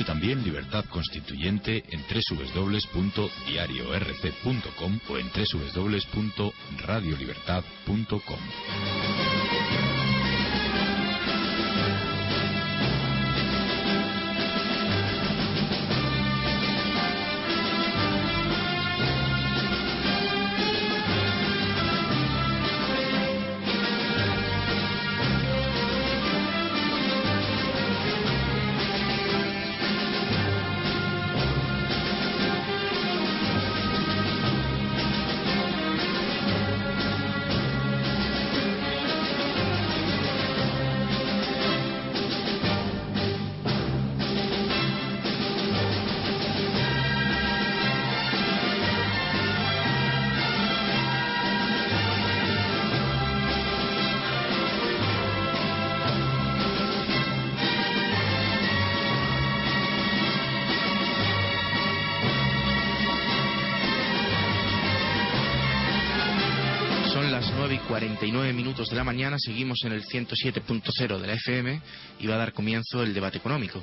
Escuche también Libertad Constituyente en www.diariorp.com o en www.radiolibertad.com. 49 minutos de la mañana, seguimos en el 107.0 de la FM y va a dar comienzo el debate económico.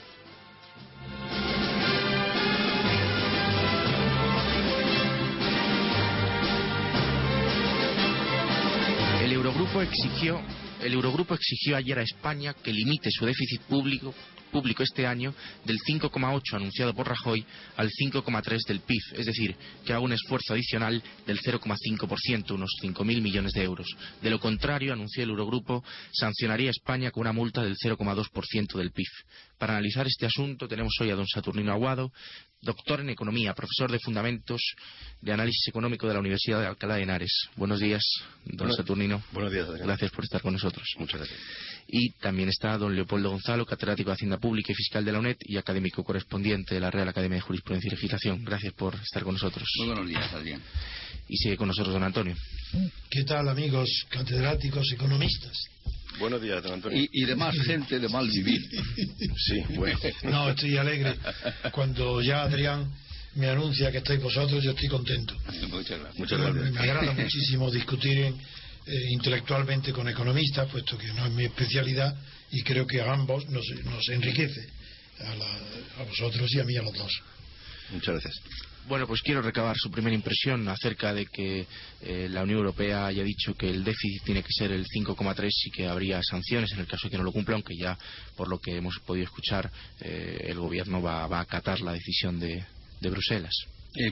El Eurogrupo exigió el Eurogrupo exigió ayer a España que limite su déficit público este año del 5,8 anunciado por Rajoy al 5,3 del PIB, es decir, que haga un esfuerzo adicional del 0,5%, unos 5.000 millones de euros. De lo contrario, anunció el Eurogrupo, sancionaría a España con una multa del 0,2% del PIB. Para analizar este asunto tenemos hoy a don Saturnino Aguado, doctor en Economía, profesor de Fundamentos de Análisis Económico de la Universidad de Alcalá de Henares. Buenos días, don Buenos- Saturnino. Buenos días, Adrián. Gracias por estar con nosotros. Muchas gracias. Y también está don Leopoldo Gonzalo, catedrático de Hacienda Pública y Fiscal de la UNED y académico correspondiente de la Real Academia de Jurisprudencia y Legislación. Gracias por estar con nosotros. Muy buenos días, Adrián. Y sigue con nosotros don Antonio. ¿Qué tal, amigos catedráticos economistas? Buenos días, don Antonio. Y, y demás gente de mal vivir. Sí, bueno. No, estoy alegre. Cuando ya Adrián me anuncia que estáis vosotros, yo estoy contento. Muchas gracias. Muchas Me agrada muchísimo discutir en- eh, intelectualmente con economistas, puesto que no es mi especialidad y creo que a ambos nos, nos enriquece, a, la- a vosotros y a mí a los dos. Muchas gracias. Bueno, pues quiero recabar su primera impresión acerca de que eh, la Unión Europea haya dicho que el déficit tiene que ser el 5,3 y que habría sanciones en el caso de que no lo cumpla, aunque ya, por lo que hemos podido escuchar, eh, el gobierno va, va a acatar la decisión de, de Bruselas. Eh,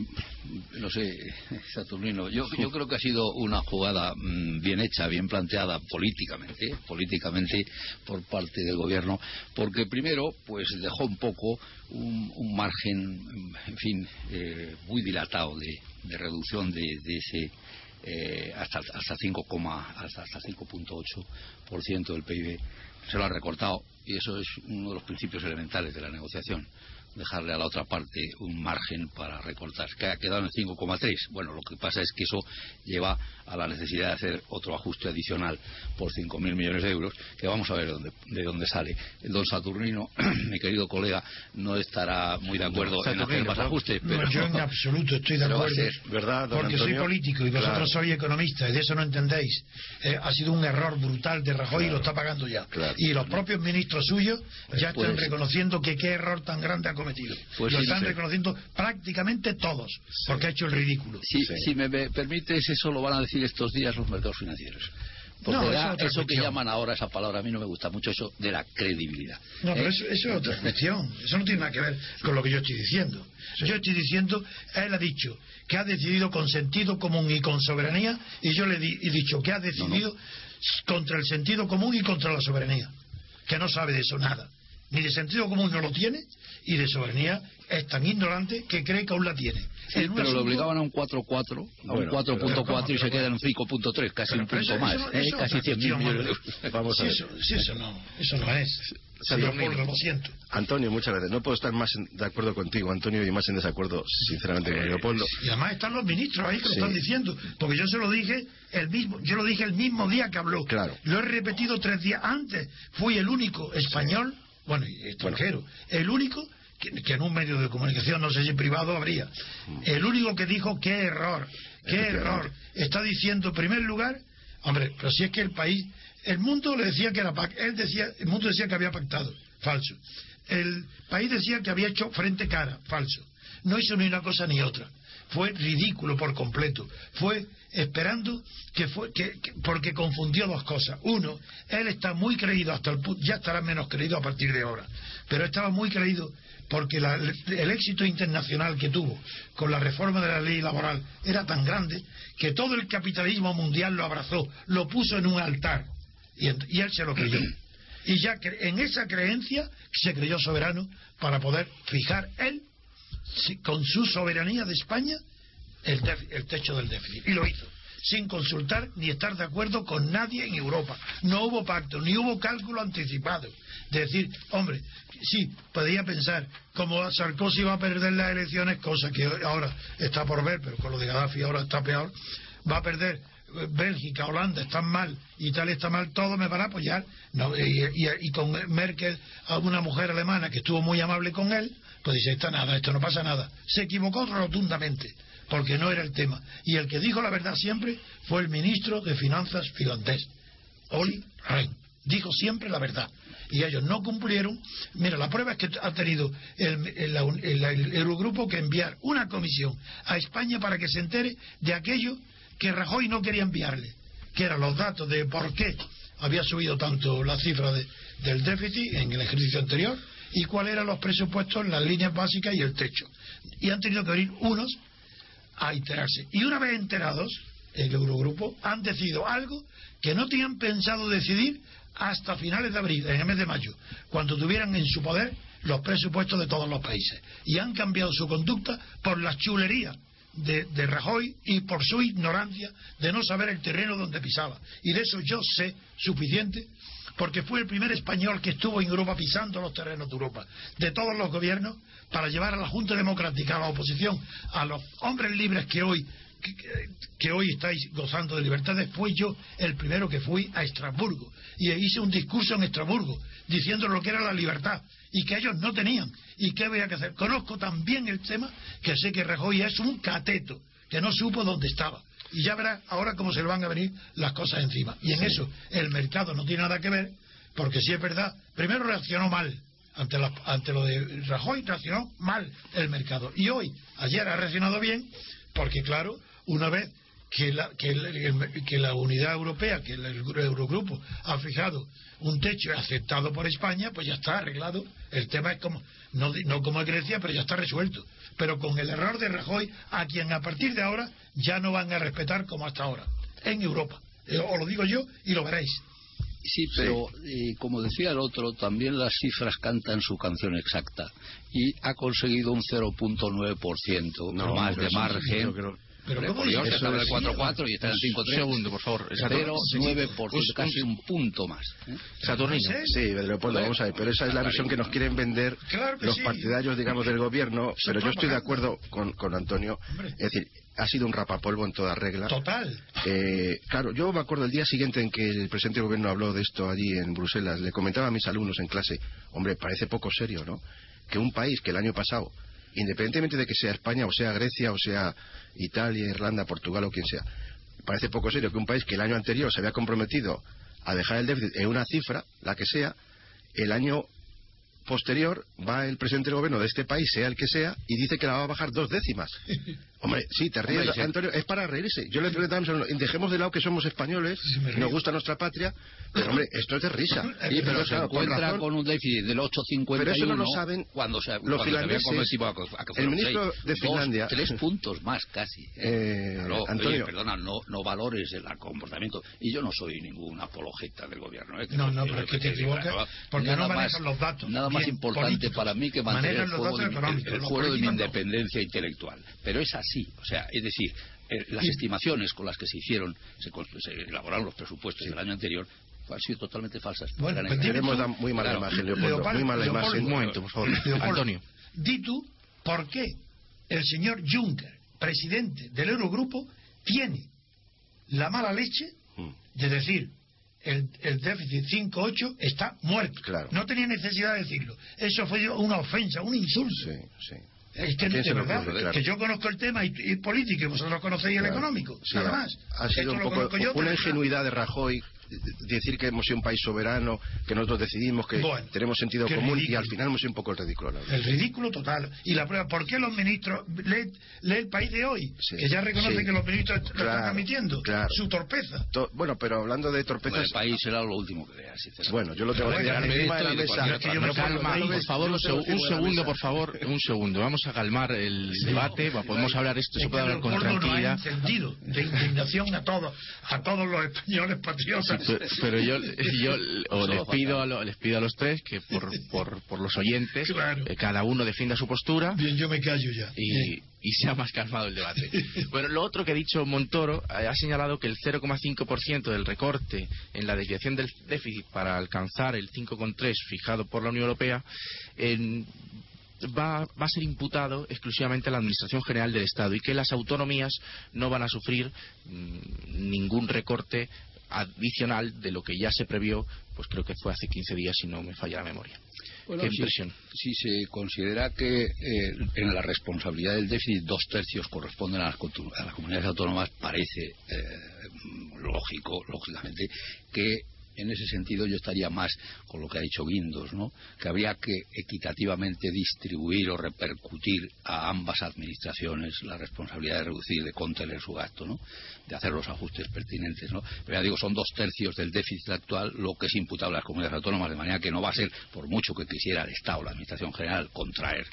no sé, Saturnino, yo, creo que ha sido una jugada mm, bien hecha, bien planteada políticamente, políticamente por parte del gobierno, porque primero, pues dejó un poco un, margen, mm, en fin, eh, muy dilatado de, reducción de, de ese eh, hasta hasta 5, hasta, hasta 5.8% del PIB se lo ha recortado y eso es uno de los principios elementales de la negociación dejarle a la otra parte un margen para recortar. Que ha quedado en 5,3. Bueno, lo que pasa es que eso lleva a la necesidad de hacer otro ajuste adicional por 5.000 millones de euros, que vamos a ver de dónde, de dónde sale. El don Saturnino, mi querido colega, no estará muy de acuerdo en hacer Saturnino, más ajustes, No, pero yo en absoluto estoy de pero va a acuerdo. ser, ¿Verdad, don Porque soy político y vosotros Claro. sois economistas y de eso no entendéis. Eh, ha sido un error brutal de Rajoy y lo está pagando ya. Claro. Y los propios ministros suyos ya Pues- están reconociendo que qué error tan grande ha cometido. Pues lo sí, están sí. reconociendo prácticamente todos, porque ha hecho el ridículo. Si, Sí. si me me permites, eso lo van a decir estos días los mercados financieros. Porque No, da- eso es otra eso que llaman ahora esa palabra, a mí no me gusta mucho eso de la credibilidad. No, pero ¿Eh? eso, eso es otra cuestión. Eso no tiene nada que ver con lo que yo estoy diciendo. Yo estoy diciendo, él ha dicho que ha decidido con sentido común y con soberanía, y yo le di- he dicho que ha decidido contra el sentido común y contra la soberanía. Que no sabe de eso nada. Ni de sentido común no lo tiene, y de soberanía es tan ignorante que cree que aún la tiene. Sí, pero lo obligaban a un 4,4, a un Bueno, 4.4 y se queda en un 5.3, casi un punto eso- más, eso ¿eh? eso casi otra 100.000 cuestión, millones de. Vamos a ver. eso, si eso no, eso no es. Sí, Leopoldo, lo siento. Antonio, muchas gracias. No puedo estar más en- de acuerdo contigo, Antonio, y más en desacuerdo, sinceramente, con Leopoldo. Y además están los ministros ahí que lo Sí. están diciendo, porque yo se lo dije el mismo, yo lo dije el mismo día que habló. Claro. Lo he repetido tres días antes. Fui el único español, bueno, y extranjero, el único que, que en un medio de comunicación, no sé si privado habría, el único que dijo qué error, qué error. Está diciendo, en primer lugar, hombre, pero si es que el país, el mundo le decía que era él decía, el mundo decía que había pactado, falso. el país decía que había hecho frente cara, falso. No hizo ni una cosa ni otra. Fue ridículo por completo. Fue esperando que fue que, que- porque confundió dos cosas. Uno, él está muy creído hasta el ya estará menos creído a partir de ahora, pero estaba muy creído porque la- el éxito internacional que tuvo con la reforma de la ley laboral era tan grande que todo el capitalismo mundial lo abrazó, lo puso en un altar y, y él se lo creyó. Y ya cre- en esa creencia se creyó soberano para poder fijar él, con su soberanía de España, el, el techo del déficit. Y lo hizo, sin consultar ni estar de acuerdo con nadie en Europa. No hubo pacto, ni hubo cálculo anticipado. De decir, hombre, sí, podía pensar, como Sarkozy va a perder las elecciones, cosa que ahora está por ver, pero con lo de Gaddafi ahora está peor, va a perder eh, Bélgica, Holanda están mal, Italia está mal, todo me van a apoyar. No, y, y- y con Merkel, una mujer alemana que estuvo muy amable con él, pues dice, está nada, esto no pasa nada. Se equivocó rotundamente, porque no era el tema. Y el que dijo la verdad siempre fue el ministro de Finanzas finlandés, Oli Rehn. Dijo siempre la verdad. Y ellos no cumplieron. Mira, la prueba es que ha tenido el, el- el- Eurogrupo que enviar una comisión a España para que se entere de aquello que Rajoy no quería enviarle, que eran los datos de por qué había subido tanto la cifra de- del déficit en el ejercicio anterior y cuáles eran los presupuestos, las líneas básicas y el techo. Y han tenido que venir unos a enterarse. Y una vez enterados, el Eurogrupo han decidido algo que no tenían pensado decidir hasta finales de abril, en el mes de mayo, cuando tuvieran en su poder los presupuestos de todos los países. Y han cambiado su conducta por la chulería de, de Rajoy y por su ignorancia de no saber el terreno donde pisaba. Y de eso yo sé suficiente porque fue el primer español que estuvo en Europa pisando los terrenos de Europa, de todos los gobiernos, para llevar a la Junta Democrática, a la oposición, a los hombres libres que hoy que, hoy estáis gozando de libertades, fui yo el primero que fui a Estrasburgo y hice un discurso en Estrasburgo diciendo lo que era la libertad y que ellos no tenían y qué había que hacer. Conozco también el tema que sé que Rajoy es un cateto que no supo dónde estaba. Y ya verá ahora cómo se le van a venir las cosas encima. Y en eso el mercado no tiene nada que ver, porque si es verdad, primero reaccionó mal ante, la- ante lo de Rajoy, reaccionó mal el mercado. Y hoy, ayer ha reaccionado bien, porque claro, una vez que la, que el- que la unidad europea, que el, Eurogrupo ha fijado un techo aceptado por España, pues ya está arreglado. El tema es como, no, di- no como Grecia, pero ya está resuelto. Pero con el error de Rajoy, a quien a partir de ahora ya no van a respetar como hasta ahora, en Europa. Eh, Os lo digo yo y lo veréis. Sí, pero eh, como decía el otro, también las cifras cantan su canción exacta y ha conseguido un 0.9% No, más de margen. yo creo- Pero Hombre, ¿cómo Dios, estaba en el Eso 4.4 y está en el 5.3. Un segundo, por favor. Saturnino. 0,9%, casi un punto más. ¿eh? Saturnino. ¿Sí? Sí, Leopoldo, vamos a ver, pero esa es la versión que nos quieren vender Claro los sí. partidarios, digamos, del gobierno, pero yo estoy de acuerdo con, con Antonio. Hombre. Es decir, ha sido un rapapolvo en toda regla. Total. Eh, claro, yo me acuerdo el día siguiente en que el presidente del gobierno habló de esto allí en Bruselas, le comentaba a mis alumnos en clase, hombre, parece poco serio, ¿no? Que un país que el año pasado, independientemente de que sea España o sea Grecia o sea Italia, Irlanda, Portugal o quien sea, parece poco serio que un país que el año anterior se había comprometido a dejar el déficit en una cifra, la que sea, el año posterior va el presidente del gobierno de este país, sea el que sea, y dice que la va a bajar dos décimas. Hombre, sí, te ríes, Hombre. Antonio, es para reírse. Yo le preguntaba dejemos de lado que somos españoles, Sí, nos gusta nuestra patria, pero hombre, esto es de risa. Sí, pero se claro, encuentra con un déficit del 8,51 Pero eso no lo saben cuando se, los cuando se finlandeses. convertido a que- a que El ministro seis. de Dos, Finlandia- tres puntos más casi. ¿eh? Eh, Claro, oye, Antonio. perdona, no, no valores el comportamiento. Y yo no soy ningún apologeta del gobierno. ¿eh? No, no, pero es que te equivocas, porque nada no más- manejan los datos Nada más bien importante políticos. para mí que mantener el fuego, datos de, mi- independencia intelectual. Pero es así. O sea, es decir, eh, las estimaciones con las que se hicieron, se, se elaboraron los presupuestos del año anterior, han sido totalmente falsas. Bueno, pues dar muy mala Claro. imagen, Leopoldo, Leopoldo, muy mala Leopoldo, imagen. Un momento, por favor. Leopoldo, Antonio. Di tú por qué el señor Juncker, presidente del Eurogrupo, tiene la mala leche Mm. de decir el, el déficit 5.8 está muerto. Claro. No tenía necesidad de decirlo. Eso fue una ofensa, un insulto. Sí, sí. Es que ¿A quién de verdad, ocurre? Claro. que yo conozco el tema y, y político y vosotros conocéis el Claro. económico. Sí, nada más. Ha sido Esto un poco yo, una ingenuidad de Rajoy decir que hemos sido un país soberano, que nosotros decidimos, que Bueno, tenemos sentido común y ridículo. al final hemos sido un poco el ridículo. El ridículo total. Y la prueba, ¿por qué los ministros, lee, lee el país de hoy, Sí, que ya reconoce sí. que los ministros lo Claro, están admitiendo, claro. su torpeza? To- Bueno, pero hablando de Bueno, torpezas, el país será lo último que vea, sinceramente. bueno, yo lo tengo que bueno, dejar encima de la estoy de mesa. acuerdo. Es que yo me Pero acuerdo Calma, por favor, un, lo segundo, por favor, un segundo. Vamos a calmar el debate, podemos hablar esto, se puede hablar con Leopoldo nos ha tranquilidad. encendido de indignación a todos, a todos los españoles patriotas. Pe- Pero yo, yo o les pido, a lo- les pido a los tres que por, por, por los oyentes Claro. eh, cada uno defienda su postura Bien, yo me callo ya. y, y sea más calmado el debate. Bueno, lo otro que ha dicho Montoro eh, ha señalado que el 0,5% del recorte en la desviación del déficit para alcanzar el 5,3 fijado por la Unión Europea en- va, va a ser imputado exclusivamente a la Administración General del Estado y que las autonomías no van a sufrir mm, ningún recorte adicional de lo que ya se previó, pues creo que fue hace 15 días si no me falla la memoria. Bueno, ¿Qué si- impresión? Si, se considera que eh, en la responsabilidad del déficit dos tercios corresponden a las, cotu- a las comunidades autónomas, parece eh, lógico, lógicamente, que en ese sentido yo estaría más con lo que ha dicho Guindos, ¿no? que habría que equitativamente distribuir o repercutir a ambas administraciones la responsabilidad de reducir, de contener su gasto, ¿no? de hacer los ajustes pertinentes. ¿no? Pero ya digo, son dos tercios del déficit actual lo que es imputable a las comunidades autónomas, de manera que no va a ser, por mucho que quisiera el Estado, la Administración General, contraer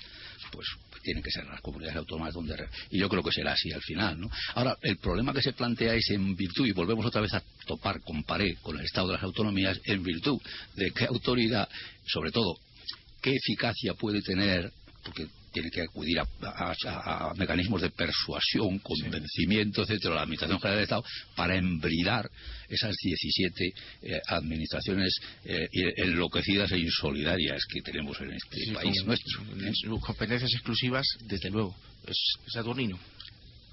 pues tienen que ser las comunidades autónomas donde y yo creo que será así al final ¿no? ahora el problema que se plantea es en virtud y volvemos otra vez a topar con pared con el estado de las autonomías en virtud de qué autoridad sobre todo qué eficacia puede tener porque tiene que acudir a, a- a mecanismos de persuasión, convencimiento, etcétera, la Administración General del Estado para embridar esas 17 eh, administraciones eh, enloquecidas e insolidarias que tenemos en este Sí, país con- nuestro. ¿eh? en sus competencias exclusivas, desde luego. Es, es Saturnino.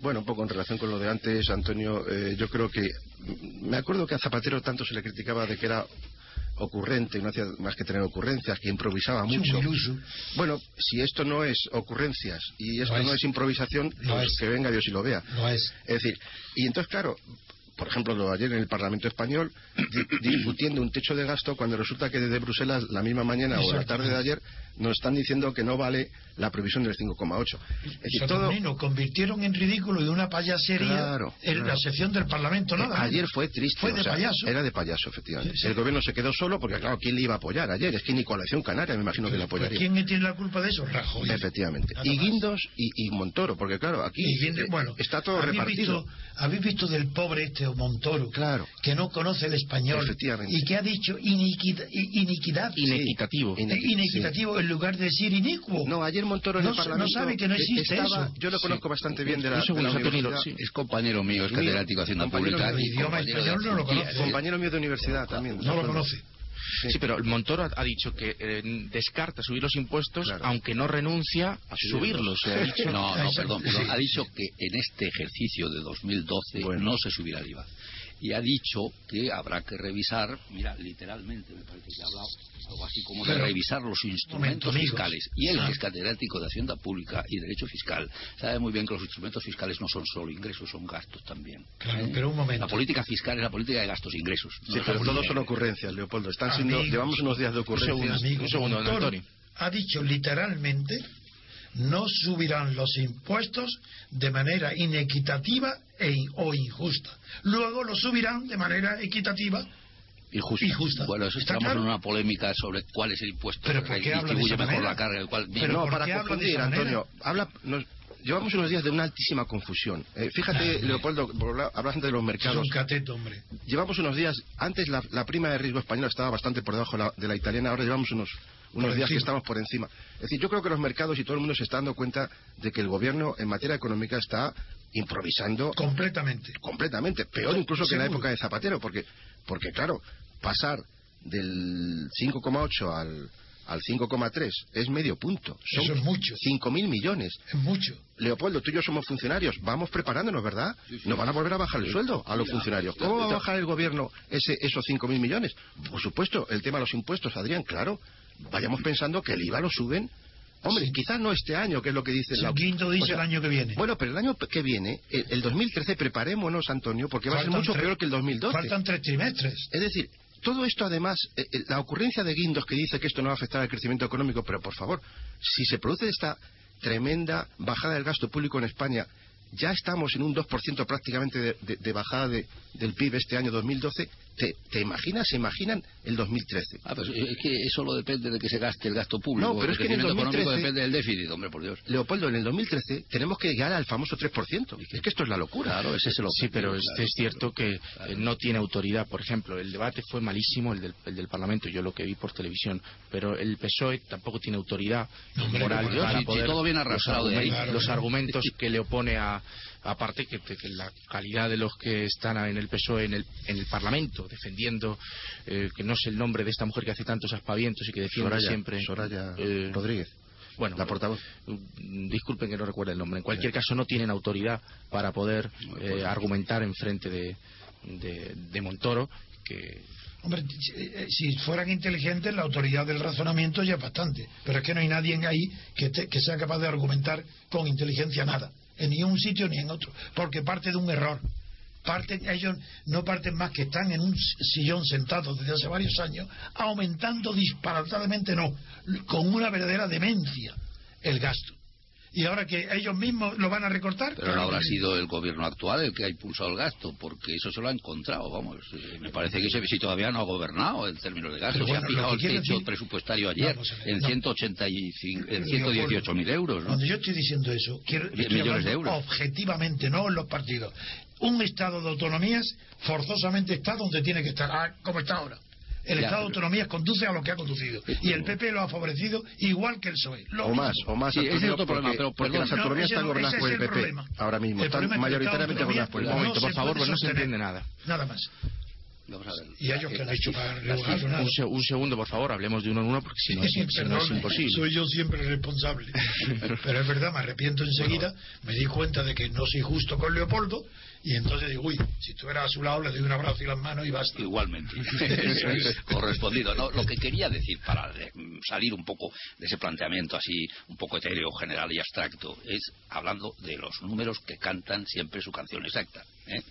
Bueno, un poco en relación con lo de antes, Antonio, eh, yo creo que. Me acuerdo que a Zapatero tanto se le criticaba de que era ocurrente, no hacía más que tener ocurrencias, que improvisaba mucho. Bueno, si esto no es ocurrencias y esto no es. es improvisación, pues es. que venga Dios y lo vea. No es. Es decir, y entonces, claro, por ejemplo, lo de ayer en el Parlamento Español, di- discutiendo un techo de gasto cuando resulta que desde Bruselas, la misma mañana o la tarde de ayer, nos están diciendo que no vale la previsión del 5,8. Es todo, convirtieron en ridículo y una payasería Claro, en la sección del Parlamento. Eh, Nada. ayer fue triste. Fue o de sea, payaso. Era de payaso, efectivamente. Sí, sí. El gobierno se quedó solo porque, claro, ¿quién le iba a apoyar ayer? Es que ni Coalición Canaria me imagino que le Pues, apoyaría. ¿Quién tiene la culpa de eso? Rajoy. Efectivamente. Nada Y más. Guindos y, y Montoro, porque, claro, aquí Guindos, eh, bueno, está todo ¿habéis repartido. Visto, ¿Habéis visto del pobre este Montoro? Claro. Que no conoce el español. Y que ha dicho iniquidad. Inequitativo. Sí. Eh, inequitativo en lugar de decir inicuo. No, ayer Montoro en No el sabe que no eh, existe estaba- eso. Yo lo conozco bastante bien de la, de universidad. Es compañero mío, es catedrático compañero Pública. de y idioma compañero de español no lo Hacienda. conoce. Compañero mío de universidad también. No lo conoce. Sí, pero el Montoro ha- ha dicho que eh, descarta subir los impuestos, Claro. aunque no renuncia a subirlos. Se ha dicho- No, no, perdón, perdón. Sí. Ha dicho que en este ejercicio de 2012 Bueno. no se subirá el IVA. Y ha dicho que habrá que revisar, mira, literalmente me parece que ha hablado algo así como de revisar los instrumentos fiscales. Y él, que es catedrático de Hacienda Pública y Derecho Fiscal, sabe muy bien que los instrumentos fiscales no son solo ingresos, son gastos también. Claro, ¿Eh? pero un momento. La política fiscal es la política de gastos e ingresos. no Sí, pero todos son ocurrencias, Leopoldo. Están Amigos. siendo, llevamos unos días de ocurrencias. segundo, Amigos, un segundo, don Montoro Antonio. Ha dicho literalmente no subirán los impuestos de manera inequitativa e o injusta. Luego los subirán de manera equitativa. Injusta. Y justa. Bueno, eso ¿Está estamos claro? en una polémica sobre cuál es el impuesto Pero que ¿por qué habla de distribuye mejor la carga. El cual, Pero no, ¿por para confundir? Antonio. Habla, nos- llevamos unos días de una altísima confusión. Eh, fíjate, Leopoldo, hablas antes de los Es mercados. un cateto, hombre. Llevamos unos días, antes la, la prima de riesgo española estaba bastante por debajo de la, de la italiana, ahora llevamos unos, unos Por días que estamos por encima. Es decir, yo creo que los mercados y todo el mundo se está dando cuenta de que el gobierno en materia económica está improvisando Completamente. completamente, peor incluso que en la época de Zapatero, porque, porque claro, pasar del 5,8 al, al 5,3 es medio punto. Son Eso es mucho. 5.000 millones. Es mucho. Leopoldo, tú y yo somos funcionarios, vamos preparándonos, ¿verdad? Nos van a volver a bajar el sueldo a los funcionarios. ¿Cómo va a bajar el gobierno ese, esos 5.000 millones? Por supuesto, el tema de los impuestos, Adrián, claro. Vayamos pensando que el IVA lo suben Hombre, quizás no este año, que es lo que dice la... Guindo dice el año que viene. Bueno, pero el año que viene, el, el 2013, preparémonos, Antonio, porque va a ser mucho tres- peor que el 2012. Faltan tres trimestres. Es decir, todo esto además, eh, eh, la ocurrencia de Guindos que dice que esto no va a afectar al crecimiento económico, pero por favor, si se produce esta tremenda bajada del gasto público en España, ya estamos en un 2% prácticamente de, de- de bajada de- del PIB este año 2012, ¿te, te imaginas, se imaginan el 2013? Ah, pues es que eso lo depende de que se gaste el gasto público. No, pero es que en el crecimiento económico 2013 depende del déficit, hombre, por Dios. Leopoldo, en el 2013 tenemos que llegar al famoso 3%. Es que esto es la locura. Claro, ese es el Sí, pero objetivo, este claro. es cierto que no tiene autoridad. Por ejemplo, el debate fue malísimo, el del, el del Parlamento, yo lo que vi por televisión, pero el PSOE tampoco tiene autoridad hombre, moral no, para si- si poder... todo viene los, arrastrado de ahí. argumentos- los argumentos que le opone a... Aparte que, que la calidad de los que están en el PSOE, en el, en el Parlamento, defendiendo, eh, que no sé el nombre de esta mujer que hace tantos aspavientos y que defiende Soraya, siempre... Soraya eh, Rodríguez, bueno, la portavoz. Mm, Disculpen que no recuerde el nombre. En cualquier caso, no tienen autoridad para poder eh, argumentar en frente de, de, de Montoro que Hombre, si- eh, fueran inteligentes, la autoridad del razonamiento ya es bastante. Pero es que no hay nadie ahí que, te- que sea capaz de argumentar con inteligencia nada. En ni un sitio ni en otro. Porque parte de un error. Parten, ellos no parten más que están en un sillón sentados desde hace varios años, aumentando disparatadamente, no, con una verdadera demencia el gasto. Y ahora que ellos mismos lo van a recortar. Pero no habrá sido el gobierno actual el que ha impulsado el gasto, porque eso se lo ha encontrado, vamos. Eh, Me parece que se, si todavía no ha gobernado en términos de gasto, se ha fijado el techo decir- presupuestario ayer a ver, en no. 185, en Leopoldo, 118 mil euros, ¿no? Cuando yo estoy diciendo eso, quiero estoy millones de hablando euros. objetivamente, no en los partidos. Un Estado de autonomías forzosamente está donde tiene que estar, ah, como está ahora. El Ya, Estado de autonomías conduce a lo que ha conducido. Y el PP lo ha favorecido igual que el PSOE. Lo O más, o más. Sí, ese es otro problema, porque- pero porque perdón. las autonomías No, están gobernadas por el PP. problema. Ahora mismo, El están es que mayoritariamente gobernadas por el Un PP. momento, no por favor, no se entiende nada. Nada más. Vamos a ver. Y ellos que han hecho para Las rebajar cifras. nada. Un, se- un segundo, por favor, hablemos de uno en uno porque si no, es, si no es imposible. Soy yo siempre responsable. Pero es verdad, me arrepiento enseguida. Me di cuenta de que no soy justo con Leopoldo. Y entonces digo, uy, si tú eras a su lado, le doy un abrazo y las manos y basta. Igualmente. Eso es correspondido. No, lo que quería decir para eh, salir un poco de ese planteamiento así, un poco etéreo, general y abstracto, es hablando de los números que cantan siempre su canción exacta. ¿Eh?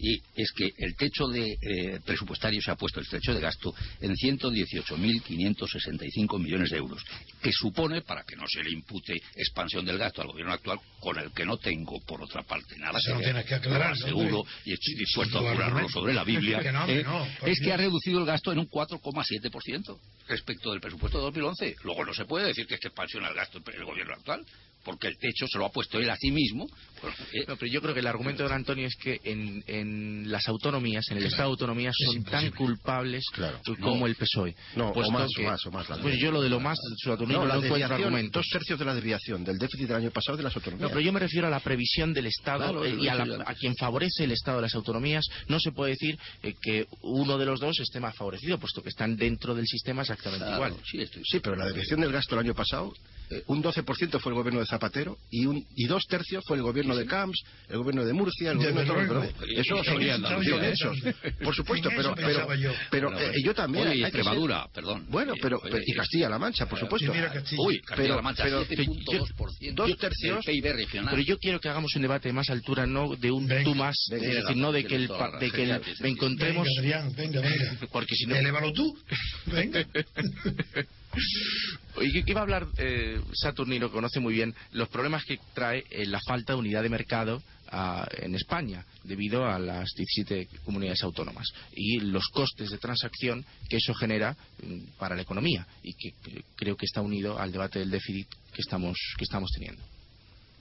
Y es que el techo de eh, presupuestario se ha puesto, el techo de gasto, en 118.565 millones de euros, que supone, para que no se le impute expansión del gasto al gobierno actual, con el que no tengo, por otra parte, nada Eso no que aclarar, lo ¿no, aseguro hombre? y estoy dispuesto a argumento. sobre la Biblia. Que no, hombre, ¿eh? no, por es que Dios. ha reducido el gasto en un 4,7% respecto del presupuesto de 2011. Luego no se puede decir que es que expansiona el gasto el gobierno actual, porque el techo se lo ha puesto él a sí mismo. Bueno, eh, No, pero yo creo que el argumento de don Antonio es que en, en las autonomías, en el Claro, Estado de autonomías, es son tan culpables Claro. como No. el PSOE. No, o más, que- o más, o más, la Pues yo lo de lo más, su autonomía No, no, la encuentro argumentos. dos tercios de la desviación del déficit del año pasado de las autonomías. No, pero yo me refiero a la previsión del Estado Claro, eh, y a, la- a quien favorece el Estado de las autonomías. No se puede decir eh, que uno de los dos esté más favorecido, puesto que están dentro del sistema exactamente claro, igual. sí, estoy- Sí, pero la desviación del gasto el año pasado, eh, un 12% fue el gobierno de Zapatero y, un, y dos tercios fue el gobierno de Camps, el gobierno de Murcia, el gobierno de. Y- Eso son Andalucía, ¿eh? esos, por supuesto, pero pero, yo. pero Bueno, eh, yo también. Oye, y que ser- Extremadura, perdón. Bueno, pero, Eh, pero- y Castilla-La Mancha, por supuesto. Castilla. Uy, Castilla-La Mancha, pero- 7.2% dos tercios- del PIB regional. Pero yo quiero que hagamos un debate de más altura, no de un Venga, tú más, venga, es decir, no de que el, pa- de que el- encontremos, Venga, Adrián, venga, venga. porque si no, Elévalo tú. Venga. Oye, que iba a hablar eh, Saturnino, conoce muy bien los problemas que trae eh, la falta de unidad de mercado ah, en España debido a las 17 comunidades autónomas y los costes de transacción que eso genera mm, para la economía y que cre- creo que está unido al debate del déficit que estamos que estamos teniendo.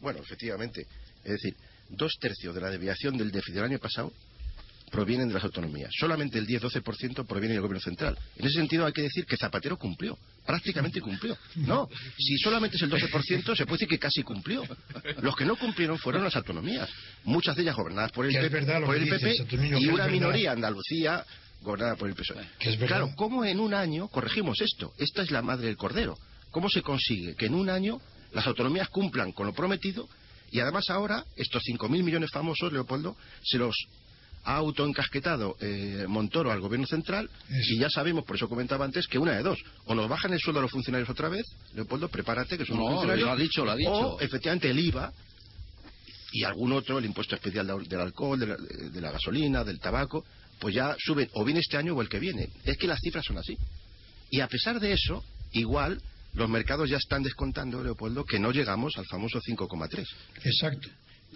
Bueno, efectivamente. Es decir, dos tercios de la desviación del déficit del año pasado provienen de las autonomías. Solamente el 10-12% proviene del gobierno central. En ese sentido hay que decir que Zapatero cumplió. Prácticamente cumplió. No, si solamente es el 12%, se puede decir que casi cumplió. Los que no cumplieron fueron las autonomías. Muchas de ellas gobernadas por el, Que PP, verdad por el dices, PP y una minoría, Andalucía, gobernada por el PSOE. Claro, ¿cómo en un año corregimos esto? Esta es la madre del cordero. ¿Cómo se consigue que en un año las autonomías cumplan con lo prometido y además ahora estos 5.000 millones famosos, Leopoldo, se los ha autoencasquetado eh, Montoro al gobierno central Eso. y ya sabemos, por eso comentaba antes, que una de dos. O nos bajan el sueldo a los funcionarios otra vez, Leopoldo, prepárate, que son No, funcionarios. lo ha dicho, lo ha dicho. O efectivamente el IVA y algún otro, el impuesto especial de- del alcohol, de la, de la gasolina, del tabaco, pues ya suben o bien este año o el que viene. Es que las cifras son así. Y a pesar de eso, igual los mercados ya están descontando, Leopoldo, que no llegamos al famoso 5,3. Exacto.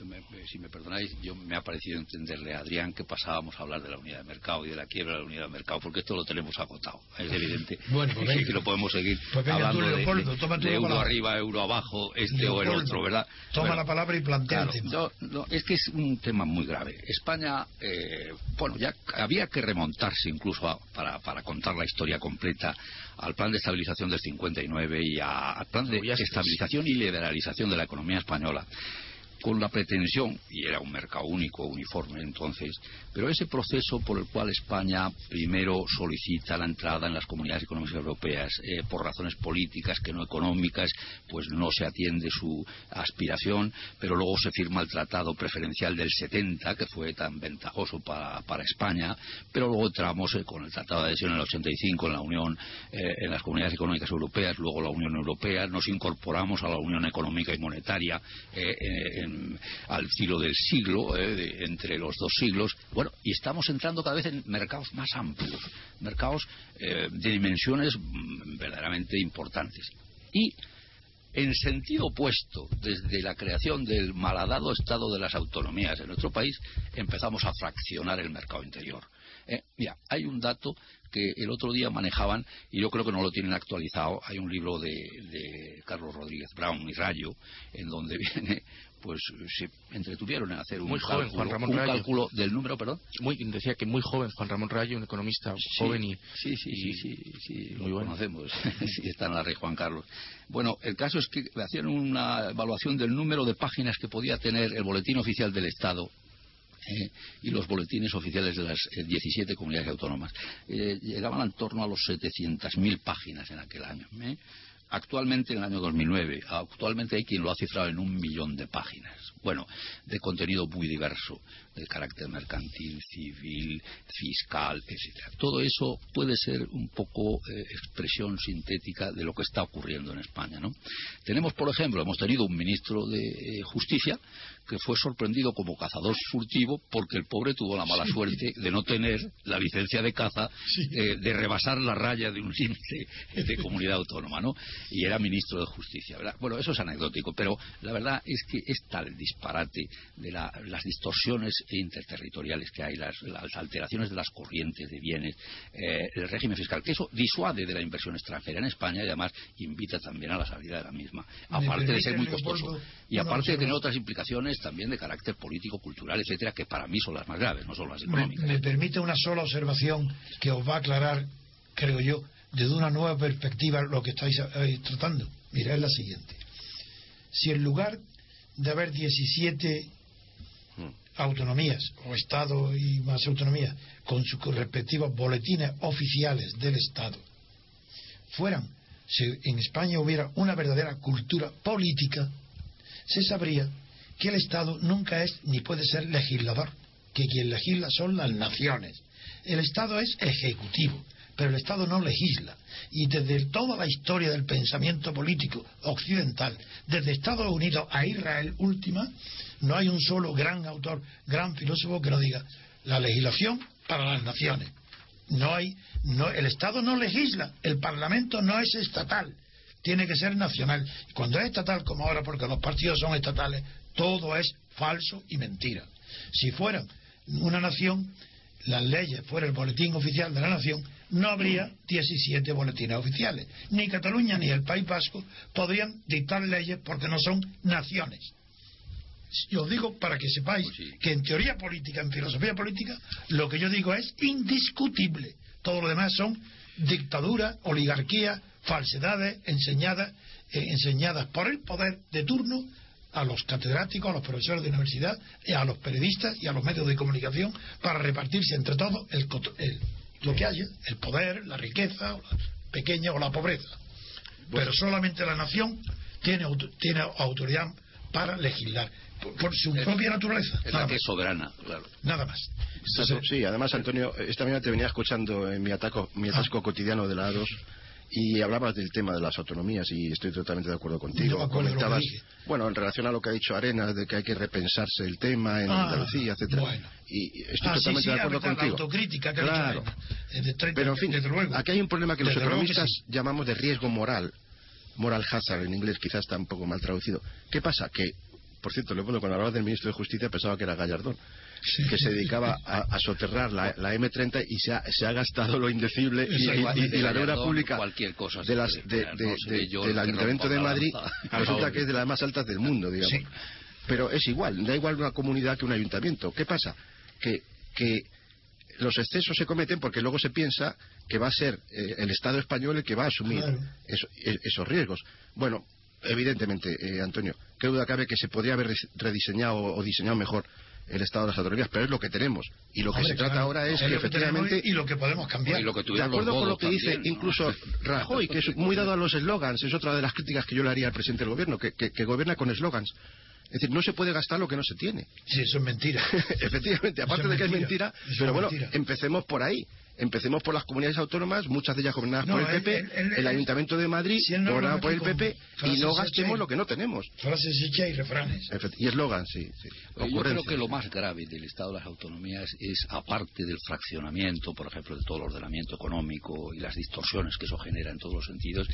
Me- me- si me perdonáis, yo me ha parecido entenderle a Adrián que pasábamos a hablar de la unidad de mercado y de la quiebra de la unidad de mercado, porque esto lo tenemos agotado, es evidente. Bueno, pues y venga. que lo podemos seguir Pues tú, hablando de- Leopoldo, de, toma tú de euro palabra. arriba, euro abajo, este o el otro, ¿verdad? Toma Bueno, la palabra y plantea Claro, el tema. yo- no, es que es un tema muy grave. España, eh, bueno, ya había que remontarse incluso a- para, para contar la historia completa al plan de estabilización del 59 y a- al plan de estabilización y liberalización de la economía española con la pretensión, y era un mercado único, uniforme entonces, pero ese proceso por el cual España primero solicita la entrada en las comunidades económicas europeas eh, por razones políticas que no económicas, pues no se atiende su aspiración, pero luego se firma el tratado preferencial del 70, que fue tan ventajoso para, España, pero luego entramos eh, con el tratado de adhesión en el 85 en la Unión, eh, en las comunidades económicas europeas, luego la Unión Europea, nos incorporamos a la Unión Económica y Monetaria eh, en- al filo del siglo, eh, entre los dos siglos, bueno, y estamos entrando cada vez en mercados más amplios, mercados eh, de dimensiones mm, verdaderamente importantes. Y en sentido opuesto, desde la creación del malhadado estado de las autonomías en nuestro país, empezamos a fraccionar el mercado interior. Eh, mira, hay un dato que el otro día manejaban y yo creo que no lo tienen actualizado. Hay un libro de, de Carlos Rodríguez Brown y Rayo en donde viene, pues se entretuvieron en hacer un, Muy joven, cálculo, Juan Ramón un Rayo. cálculo del número, perdón. Muy, decía que muy joven, Juan Ramón Rayo, un economista joven y, Sí, sí, sí, y- sí, sí, lo bueno. conocemos. sí, está en la red Juan Carlos. Bueno, el caso es que hacían una evaluación del número de páginas que podía tener el boletín oficial del Estado eh, y los boletines oficiales de las eh, 17 comunidades autónomas. Eh, llegaban en torno a los 700.000 páginas en aquel año. Actualmente, en el año 2009, actualmente hay quien lo ha cifrado en un millón de páginas. Bueno, de contenido muy diverso, de carácter mercantil, civil, fiscal, etcétera. Todo eso puede ser un poco eh, expresión sintética de lo que está ocurriendo en España, ¿no? Tenemos, por ejemplo, hemos tenido un ministro de eh, Justicia que fue sorprendido como cazador furtivo porque el pobre tuvo la mala suerte de no tener la licencia de caza, eh, de rebasar la raya de un límite de comunidad autónoma, ¿no? Y era ministro de Justicia, ¿verdad? Bueno, eso es anecdótico, pero la verdad es que es tal el disparate de la- las distorsiones interterritoriales que hay, las, las alteraciones de las corrientes de bienes, eh, el régimen fiscal, que eso disuade de la inversión extranjera en España y además invita también a la salida de la misma, ¿Me aparte de ser muy costoso. Y aparte de tener otras implicaciones también de carácter político, cultural, etcétera, que para mí son las más graves, no son las económicas. me permite una sola observación que os va a aclarar, creo yo, desde una nueva perspectiva lo que estáis eh, tratando. Mira, es la siguiente. Si en lugar de haber 17 autonomías o Estado y más autonomías con sus respectivos boletines oficiales del Estado fueran, si en España hubiera una verdadera cultura política, se sabría que el Estado nunca es ni puede ser legislador, que quien legisla son las naciones. El Estado es ejecutivo, pero el Estado no legisla. Y desde toda la historia del pensamiento político occidental, desde Estados Unidos a Israel última, no hay un solo gran autor, gran filósofo que no diga la legislación para las naciones. No hay, no, el Estado no legisla, el Parlamento no es estatal, tiene que ser nacional. Cuando es estatal, como ahora, porque los partidos son estatales, todo es falso y mentira. Si fuera una nación, las leyes fuera el boletín oficial de la nación, no habría 17 boletines oficiales. Ni Cataluña ni el País Vasco podrían dictar leyes porque no son naciones. Yo digo para que sepáis Pues sí. que en teoría política, en filosofía política, lo que yo digo es indiscutible. Todo lo demás son dictaduras, oligarquías, falsedades enseñadas, eh, enseñadas por el poder de turno a los catedráticos, a los profesores de universidad, y a los periodistas y a los medios de comunicación para repartirse entre todos el, el- lo que haya, el poder, la riqueza, o la pequeña o la pobreza. Pero solamente la nación tiene, tiene autoridad para legislar. por, su propia naturaleza. Es Nada la que más. es soberana, claro. Nada más. Entonces, Sí, además, Antonio, esta mañana te venía escuchando en mi, ataco, mi atasco cotidiano de la A2 y hablabas del tema de las autonomías y estoy totalmente de acuerdo No contigo. que Comentabas, bueno, en relación a lo que ha dicho Arenas, de que hay que repensarse el tema en Ah, Andalucía, etcétera. bueno. Y estoy ah, totalmente sí, de acuerdo verdad, la contigo. autocrítica que Claro. dicho eh, de 30, Pero en fin, desde luego. aquí hay un problema que los que economistas sí. llamamos de riesgo moral, moral hazard en inglés, quizás está un poco mal traducido. ¿Qué pasa? Que, por cierto, Leopoldo, cuando hablabas del ministro de Justicia pensaba que era Gallardón, que se dedicaba a, a soterrar la, la M30 y se ha, se ha gastado lo indecible y, la deuda pública cualquier cosa se de las, de- de- del Ayuntamiento de Madrid resulta que es de las más altas del mundo, digamos. Sí. Pero es igual, da igual una comunidad que un ayuntamiento. ¿Qué pasa? Que, que los excesos se cometen porque luego se piensa que va a ser eh, el Estado español el que va a asumir Claro. eso- e- esos riesgos. Bueno, evidentemente, eh, Antonio, qué duda cabe que se podría haber rediseñado o diseñado mejor el Estado de las autonomías, pero es lo que tenemos. Y lo que se trata claro, ahora es que efectivamente... y lo que podemos cambiar. Y lo que De acuerdo con lo que dice incluso Rajoy, que es muy dado a los eslogans, es otra de las críticas que yo le haría al presidente del gobierno, que, que- que gobierna con eslogans. Es decir, no se puede gastar lo que no se tiene. Sí, eso es mentira. Efectivamente, aparte es de que es mentira. mentira, Eso pero es bueno, mentira. empecemos por ahí. Empecemos por las comunidades autónomas, muchas de ellas gobernadas No, por el PP, el Ayuntamiento de Madrid, si él no gobernado por el PP, y no gastemos lo que no tenemos. Frases hechas y refranes. Efect- Y eslogans, sí. sí. Yo creo que lo más grave del Estado de las autonomías es, aparte del fraccionamiento, por ejemplo, de todo el ordenamiento económico y las distorsiones que eso genera en todos los sentidos,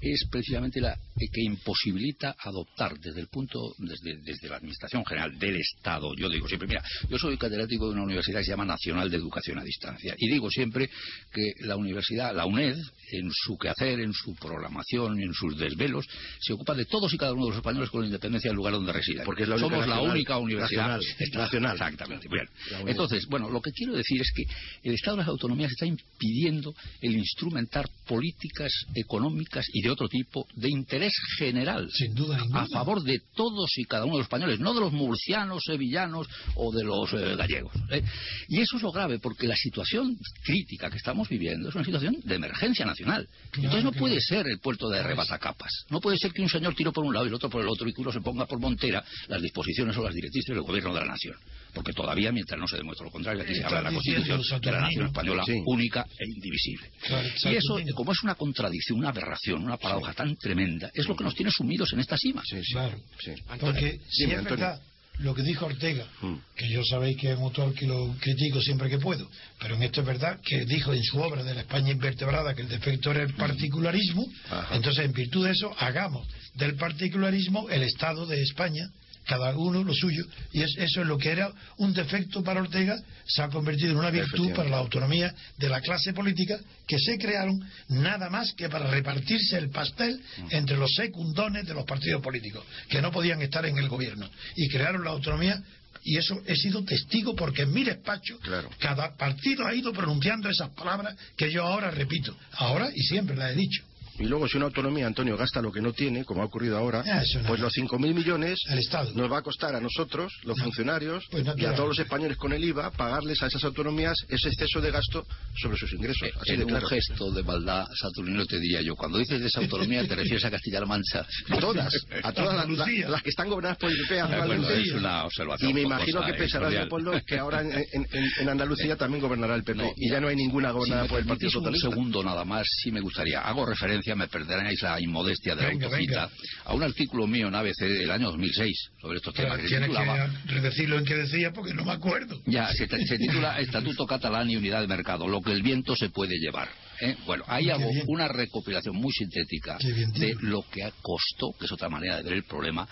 es precisamente la eh, que imposibilita adoptar desde el punto, desde, desde la Administración General del Estado. Yo digo siempre, mira, yo soy catedrático de una universidad que se llama Nacional de Educación a Distancia y digo siempre que la universidad, la UNED, en su quehacer, en su programación, en sus desvelos, se ocupa de todos y cada uno de los españoles con independencia del lugar donde residen. Porque es la única Somos la única universidad nacional, nacional. Exactamente. Bien. Entonces, bueno, lo que quiero decir es que el Estado de las autonomías está impidiendo el instrumentar políticas económicas y de otro tipo de interés general. Sin duda ninguna. A favor de todos y cada uno de los españoles, no de los murcianos, sevillanos o de los eh, gallegos. ¿eh? Y eso es lo grave, porque la situación crítica que estamos viviendo es una situación de emergencia nacional. Claro, Entonces no claro. puede ser el puerto de rebatacapas. No puede ser que un señor tire por un lado y el otro por el otro y que uno se ponga por montera las disposiciones o las directrices del gobierno de la nación. Porque todavía, mientras no se demuestre lo contrario, aquí se habla de la Constitución de la nación española Sí. única e indivisible. Claro, Y eso, como es una contradicción, una aberración, una paradoja tan tremenda, es lo que nos tiene sumidos en esta cima. Sí, sí. Claro. sí. Porque si es Antonio. verdad lo que dijo Ortega, Mm. que yo sabéis que es un autor que lo critico siempre que puedo, pero en esto es verdad que dijo en su obra de la España invertebrada que el defecto era el particularismo, Ajá. entonces en virtud de eso hagamos del particularismo el Estado de España, cada uno lo suyo, y es- eso es lo que era un defecto para Ortega, se ha convertido en una virtud para la autonomía de la clase política que se crearon nada más que para repartirse el pastel entre los secundones de los partidos políticos, que no podían estar en el gobierno, y crearon la autonomía. Y eso he sido testigo porque en mi despacho Claro. cada partido ha ido pronunciando esas palabras que yo ahora repito, ahora y siempre las he dicho. Y luego, si una autonomía, Antonio, gasta lo que no tiene, como ha ocurrido ahora, Ah, pues los 5.000 millones Al Estado. nos va a costar a nosotros, los No. funcionarios, Pues y a todos los españoles con el IVA, pagarles a esas autonomías ese exceso de gasto sobre sus ingresos. Así en de un gesto de maldad saturnino te diría yo, cuando dices desautonomía te refieres a Castilla-La Mancha. A todas, a todas las, las que están gobernadas por el PP Ah, bueno, actualmente. es una observación y me imagino que eh, pensarás, cordial. Leopoldo, que ahora en, en- en- en Andalucía también gobernará el PP. No, y ya no hay ninguna gobernada si por el Partido permitís un Socialista. segundo nada más, sí me gustaría. Hago referencia, me perdonáis la inmodestia de la autocita, a un artículo mío en ABC del año 2006 sobre estos temas. que se Tienes titulaba- que redecirlo en que decía porque no me acuerdo. Ya, se, se titula Estatuto Catalán y Unidad de Mercado, lo que el viento se puede llevar. ¿eh? Bueno, ahí hago una recopilación muy sintética de lo que costó, que es otra manera de ver el problema,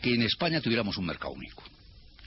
que en España tuviéramos un mercado único.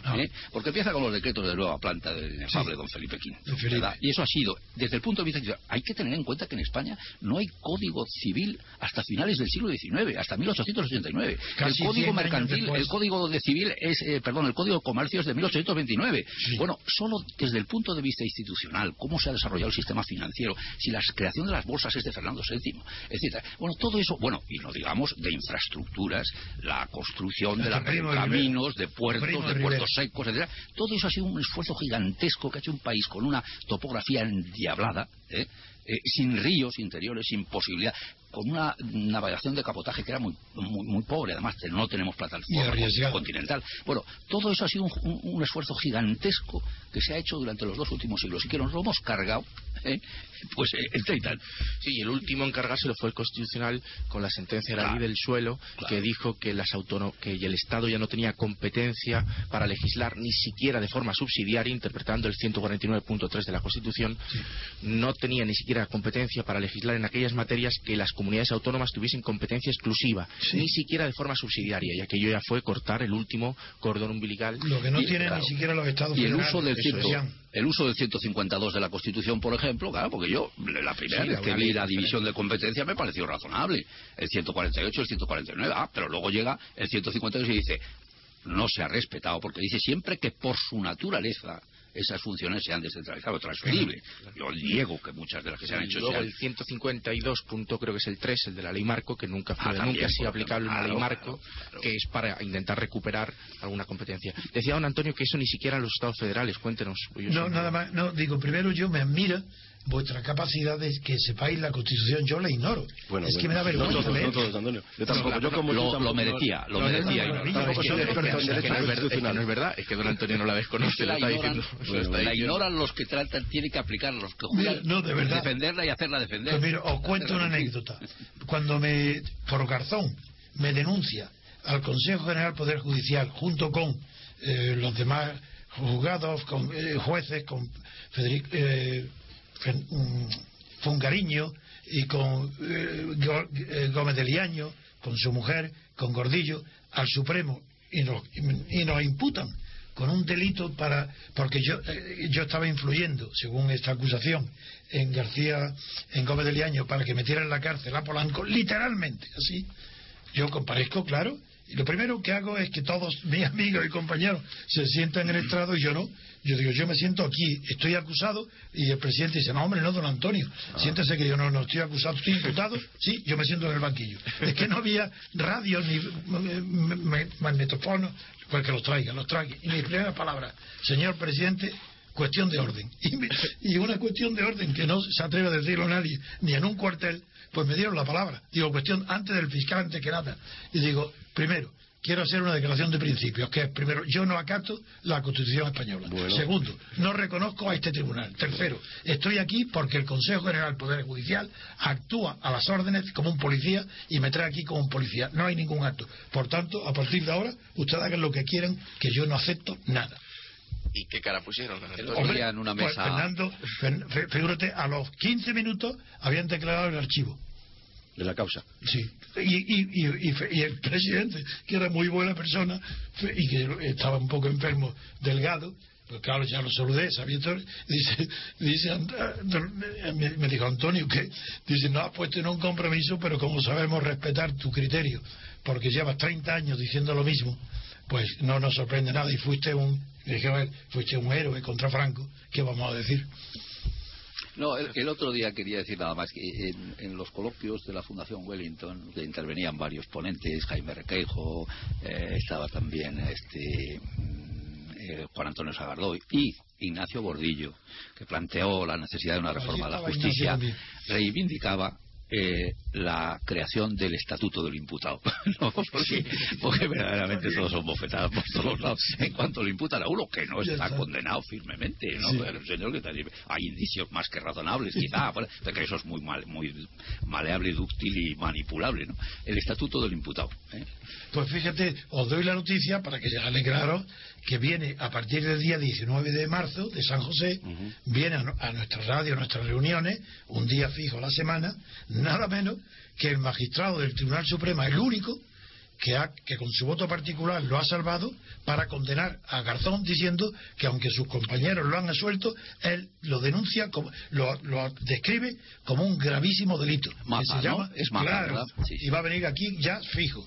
Ah. ¿eh? Porque empieza con los decretos de nueva planta del inefable don Felipe V. Y eso ha sido, desde el punto de vista hay que tener en cuenta que en España no hay código civil hasta finales del siglo XIX, hasta 1889. Casi el código 100 años mercantil, el código de civil es, eh, perdón, el código de comercio es de 1829. Sí. Bueno, solo desde el punto de vista institucional, cómo se ha desarrollado el sistema financiero, si la creación de las bolsas es de Fernando VII, etcétera. Bueno, todo eso, bueno, y no digamos de infraestructuras, la construcción de primo de caminos, de puertos, de puertos. Secos. Todo eso ha sido un esfuerzo gigantesco que ha hecho un país con una topografía endiablada, ¿eh? Eh, sin ríos interiores, sin posibilidad, con una navegación de capotaje que era muy, muy, muy pobre, además no tenemos plataforma continental. Bueno, todo eso ha sido un, un- un esfuerzo gigantesco que se ha hecho durante los dos últimos siglos y que nos lo hemos cargado, ¿eh? Pues eh, el Teital. Sí, y el último en cargárselo fue el Constitucional con la sentencia de la Claro, ley del suelo claro. que dijo que, las autono- que el Estado ya no tenía competencia para legislar ni siquiera de forma subsidiaria, interpretando el 149.3 de la Constitución, no tenía ni siquiera competencia para legislar en aquellas materias que las comunidades autónomas tuviesen competencia exclusiva, ni siquiera de forma subsidiaria, y aquello ya fue cortar el último cordón umbilical. Lo que no Y, claro, ni siquiera los estados Y el uso del decían. El uso del 152 de la Constitución, por ejemplo, claro, porque yo la primera Sí, vez que vi la división de competencia me pareció razonable. El 148, el 149, ah, pero luego llega el 152 y dice, no se ha respetado, porque dice siempre que por su naturaleza esas funciones sean descentralizadas o transferibles. Yo niego que muchas de las que se han Y hecho luego sean... el 152 punto creo que es el 3, el de la ley marco, que nunca fue, Ah, también, nunca ha sido aplicable ejemplo. una ley Claro, marco, claro, claro. que es para intentar recuperar alguna competencia. Decía don Antonio que eso ni siquiera los estados federales, cuéntenos. Yo No, nada más. No, digo, primero yo me admira vuestra capacidad de que sepáis la Constitución. Yo la ignoro. Bueno, es que me da vergüenza No no todos, Antonio. Yo tampoco, No, yo como lo, lo merecía, lo no, merecía. no, y no, no. no, Tampoco es verdad, es que don Antonio no la desconoce, la la ignoran los que tratan, tienen que aplicarla, los que juegan no, de verdad. defenderla y hacerla defender. Pues mira, os cuento una anécdota. Cuando me, por Garzón, me denuncia al Consejo General Poder Judicial, junto con eh, los demás juzgados, con eh, jueces, con Federico eh, mm, Fungariño y con eh, eh, Gómez de Liaño, con su mujer, con Gordillo, al Supremo, y nos, y nos imputan con un delito para porque yo eh, yo estaba influyendo según esta acusación en García en Gómez de Liaño para que metiera en la cárcel a Polanco literalmente así. Yo comparezco claro y lo primero que hago es que todos mis amigos y compañeros se sientan en el estrado y yo no. Yo digo yo me siento aquí estoy acusado y el presidente dice no hombre no don Antonio siéntese que yo no no estoy acusado estoy imputado sí yo me siento en el banquillo. Es que no había radio ni magnetofono pues que los traiga los traiga. Y mi primera palabra señor presidente cuestión de orden. Y, me- y una cuestión de orden que no se atreve a decirlo nadie ni en un cuartel pues me dieron la palabra. Digo cuestión antes del fiscal antes que nada. Y digo primero quiero hacer una declaración de principios que es primero yo no acato la constitución española Bueno. segundo no reconozco a este tribunal tercero estoy aquí porque el Consejo General del Poder Judicial actúa a las órdenes como un policía y me trae aquí como un policía no hay ningún acto por tanto a partir de ahora ustedes hagan lo que quieran que yo no acepto nada ¿Y qué cara pusieron? Hombre, en una pues, mesa- Fernando, Fer- fe- figúrate, a los 15 minutos habían declarado el archivo. De la causa. Sí. Y, y, y, y el presidente, que era muy buena persona y que estaba un poco enfermo, delgado, pues claro, ya lo saludé, todo, dice, dice don- me, dijo Antonio que, dice, no has puesto en un compromiso, pero como sabemos respetar tu criterio, porque llevas 30 años diciendo lo mismo, pues no nos sorprende nada y fuiste un, dije, a ver, fuiste un héroe contra Franco, ¿qué vamos a decir? No, el, el otro día quería decir nada más que en, en los coloquios de la Fundación Wellington que intervenían varios ponentes, Jaime Requeijo, eh, estaba también este mm, eh, Juan Antonio Sagardoy y Ignacio Gordillo, que planteó la necesidad de una reforma de la justicia, reivindicaba eh, la creación del estatuto del imputado. No, porque, porque verdaderamente todos son bofetadas por todos lados. En cuanto le imputan a uno que no está condenado firmemente, ¿no? Sí. Pero el señor que está hay indicios más que razonables, quizá, que eso es muy mal, muy maleable, dúctil y manipulable, ¿no? El estatuto del imputado. ¿eh? Pues fíjate, os doy la noticia para que alegraros que viene a partir del día 19 de marzo de San José, viene a, nuestra radio, a nuestras reuniones, un día fijo a la semana, nada menos que el magistrado del Tribunal Supremo, el único que, ha, que con su voto particular lo ha salvado para condenar a Garzón diciendo que aunque sus compañeros lo han absuelto, él lo denuncia, como, lo, lo describe como un gravísimo delito. Es claro. Sí, sí. y va a venir aquí ya fijo.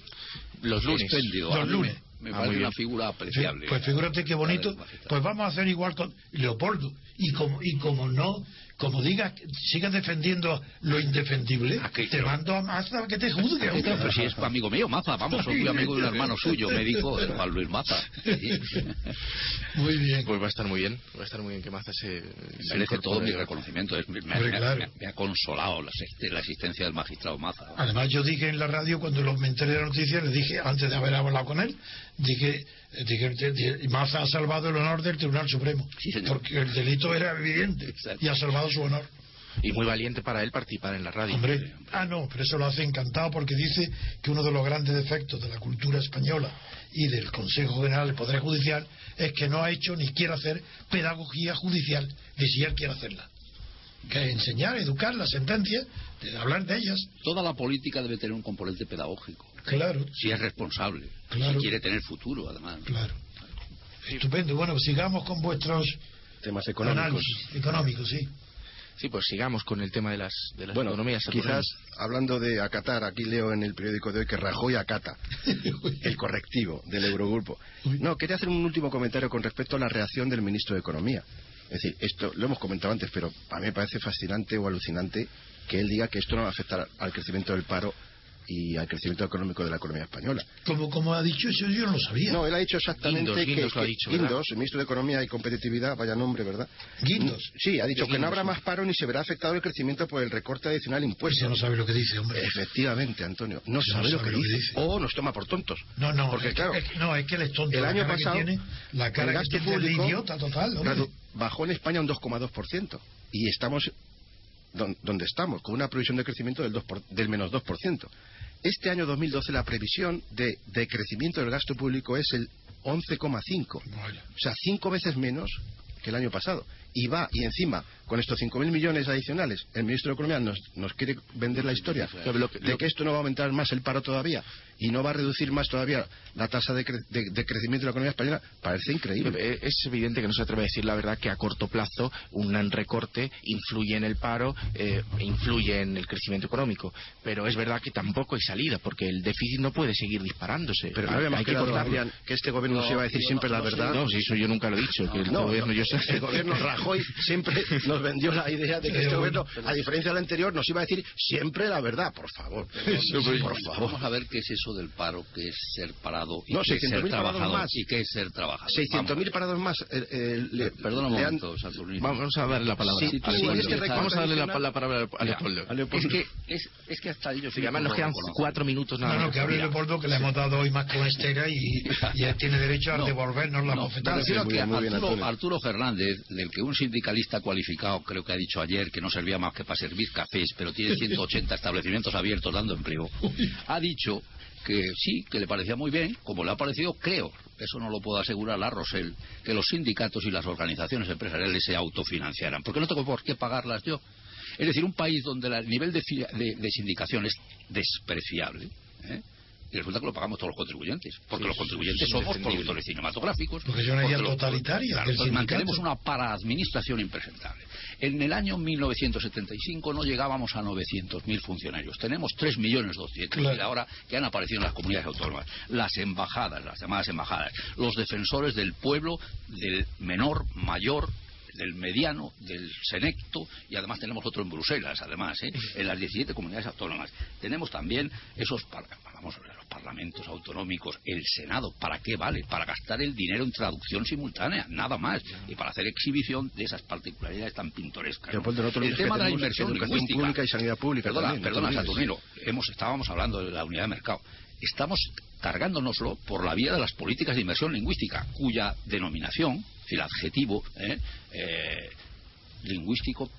Los lunes. Me, Ah, parece una figura apreciable. Pues figúrate qué bonito. Pues vamos a hacer igual con Leopoldo. y como, y como no, como digas, sigas defendiendo lo indefendible, te mando a Maza que te juzgue. Pero si es amigo mío, Maza, vamos, soy amigo de un hermano suyo, médico, Juan Luis Maza. Sí. Muy bien. Pues va a estar muy bien, va a estar muy bien que Maza se, se Merece todo mi reconocimiento. Es- me, me- Hombre, me- claro. me- me ha consolado la, exist- la existencia del magistrado Maza. Además, yo dije en la radio, cuando lo- me enteré de la noticia, le dije, antes de haber hablado con él, de- de- Maza ha salvado el honor del Tribunal Supremo. Sí. Porque el delito era evidente Exacto. y ha salvado su honor. Y muy valiente para él participar en la radio. Hombre, ah, no, pero eso lo hace encantado porque dice que uno de los grandes defectos de la cultura española y del Consejo General del Poder Judicial es que no ha hecho ni quiere hacer pedagogía judicial, ni siquiera quiere hacerla. Que enseñar, educar las sentencias, de hablar de ellas. Toda la política debe tener un componente pedagógico. Claro, Si es responsable, Claro. si quiere tener futuro, además. claro. Estupendo. Bueno, pues sigamos con vuestros Temas económicos. análisis económicos, sí. Sí, pues sigamos con el tema de las, de las Bueno, economías. quizás hablando de acatar, aquí leo en el periódico de hoy que Rajoy acata el correctivo del Eurogrupo. No, quería hacer un último comentario con respecto a la reacción del ministro de Economía. Es decir, esto lo hemos comentado antes, pero a mí me parece fascinante o alucinante que él diga que esto no va a afectar al crecimiento del paro y al crecimiento económico de la economía española. Como, como ha dicho eso, yo no lo sabía. No, él ha dicho exactamente Guindos, que, Guindos lo ha que- dicho. Guindos, el ministro de Economía y Competitividad, vaya nombre, ¿verdad? Guindos. Sí, ha dicho De que no Guindos, habrá más paro ni se verá afectado el crecimiento por el recorte adicional Pues impuesto. ya no sabe lo que dice, hombre. Efectivamente, Antonio, no Pues sabe, no lo, sabe que lo que dice. O nos toma por tontos. No, no, Porque es, claro, es que- no, es que él es tonto. el la año que pasado tiene, la cara el que gasto tiene de público idiota total, hombre. bajó en España un 2,2% y estamos don- donde estamos, con una previsión de crecimiento del, 2 por- del menos 2%. Este año 2012 la previsión de, de crecimiento del gasto público es el 11,5%. Vaya. O sea, cinco veces menos que el año pasado. Y va, y encima, con estos 5.000 millones adicionales, el ministro de Economía nos, nos quiere vender la historia de que esto no va a aumentar más el paro todavía y no va a reducir más todavía la tasa de, cre- de- de crecimiento de la economía española, parece increíble. Eh, Es evidente que no se atreve a decir la verdad que a corto plazo un recorte influye en el paro, eh, e influye en el crecimiento económico. Pero es verdad que tampoco hay salida, porque el déficit no puede seguir disparándose. Pero no hay, habíamos hay que quedado, cortarlo. Adrián, que este gobierno nos iba a decir siempre no- la no verdad. No, si eso yo nunca lo he dicho. Que el No, gobierno, yo sé. el gobierno Rajoy siempre nos vendió la idea de que este gobierno, a diferencia del anterior, nos iba a decir siempre la verdad, por favor. por favor. Vamos a ver qué es eso del paro, qué es ser parado y No, qué es 600.000 ser trabajador más. y qué es ser trabajador. 600.000 parados más. eh, eh, le- Perdona un le han- momento, Saturnino. Vamos a darle la palabra. Sí, Leopoldo. tienes que Vamos a darle la, la palabra a Leopoldo. a Leopoldo. Es que, es, es que hasta ellos Sí, además nos quedan cuatro minutos nada No, no, más. que hable. Leopoldo, que le hemos dado hoy más con Estera y, y él tiene derecho a No, devolvernos la no, bofetada. Muy que Arturo. Arturo Fernández, del que un sindicalista cualificado creo que ha dicho ayer que no servía más que para servir cafés, pero tiene 180 establecimientos abiertos dando empleo, ha dicho que sí, que le parecía muy bien, como le ha parecido, creo, eso no lo puedo asegurar a Rosell, que los sindicatos y las organizaciones empresariales se autofinanciaran, porque no tengo por qué pagarlas yo. Es decir, un país donde el nivel de, de- de sindicación es despreciable, ¿eh? Y resulta que lo pagamos todos los contribuyentes, porque los contribuyentes es somos productores cinematográficos. Porque es una idea totalitaria claro, del pues mantenemos una paraadministración impresentable. En el año 1975 no llegábamos a 900.000 funcionarios. Tenemos 3.200.000 Claro. ahora que han aparecido en las comunidades autónomas. Las embajadas, las llamadas embajadas, los defensores del pueblo, del menor, mayor, del mediano, del senecto y además tenemos otro en Bruselas, además, ¿eh? en las 17 comunidades autónomas. Tenemos también esos, par- vamos, los parlamentos autonómicos, el Senado, ¿para qué vale? Para gastar el dinero en traducción simultánea, nada más, y para hacer exhibición de esas particularidades tan pintorescas. El tema de la inversión educación lingüística. pública y sanidad pública Perdona, también, perdona. Saturnino, hemos, estábamos hablando de la unidad de mercado. Estamos cargándonoslo por la vía de las políticas de inversión lingüística, cuya denominación, decir, adjetivo, ¿eh? Eh, lingüístico